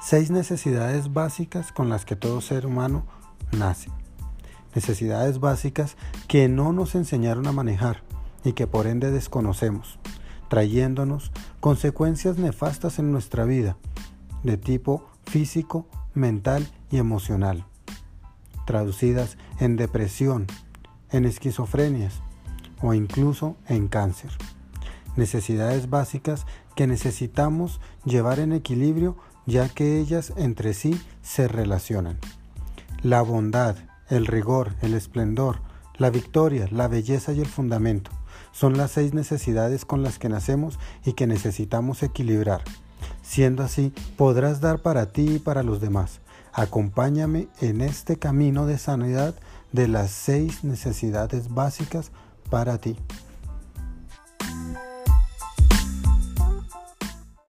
Seis necesidades básicas con las que todo ser humano nace. Necesidades básicas que no nos enseñaron a manejar y que por ende desconocemos, trayéndonos consecuencias nefastas en nuestra vida, de tipo físico, mental y emocional, traducidas en depresión, en esquizofrenias o incluso en cáncer. Necesidades básicas que necesitamos llevar en equilibrio ya que ellas entre sí se relacionan. La bondad, el rigor, el esplendor, la victoria, la belleza y el fundamento son las seis necesidades con las que nacemos y que necesitamos equilibrar. Siendo así, podrás dar para ti y para los demás. Acompáñame en este camino de sanidad de las seis necesidades básicas para ti.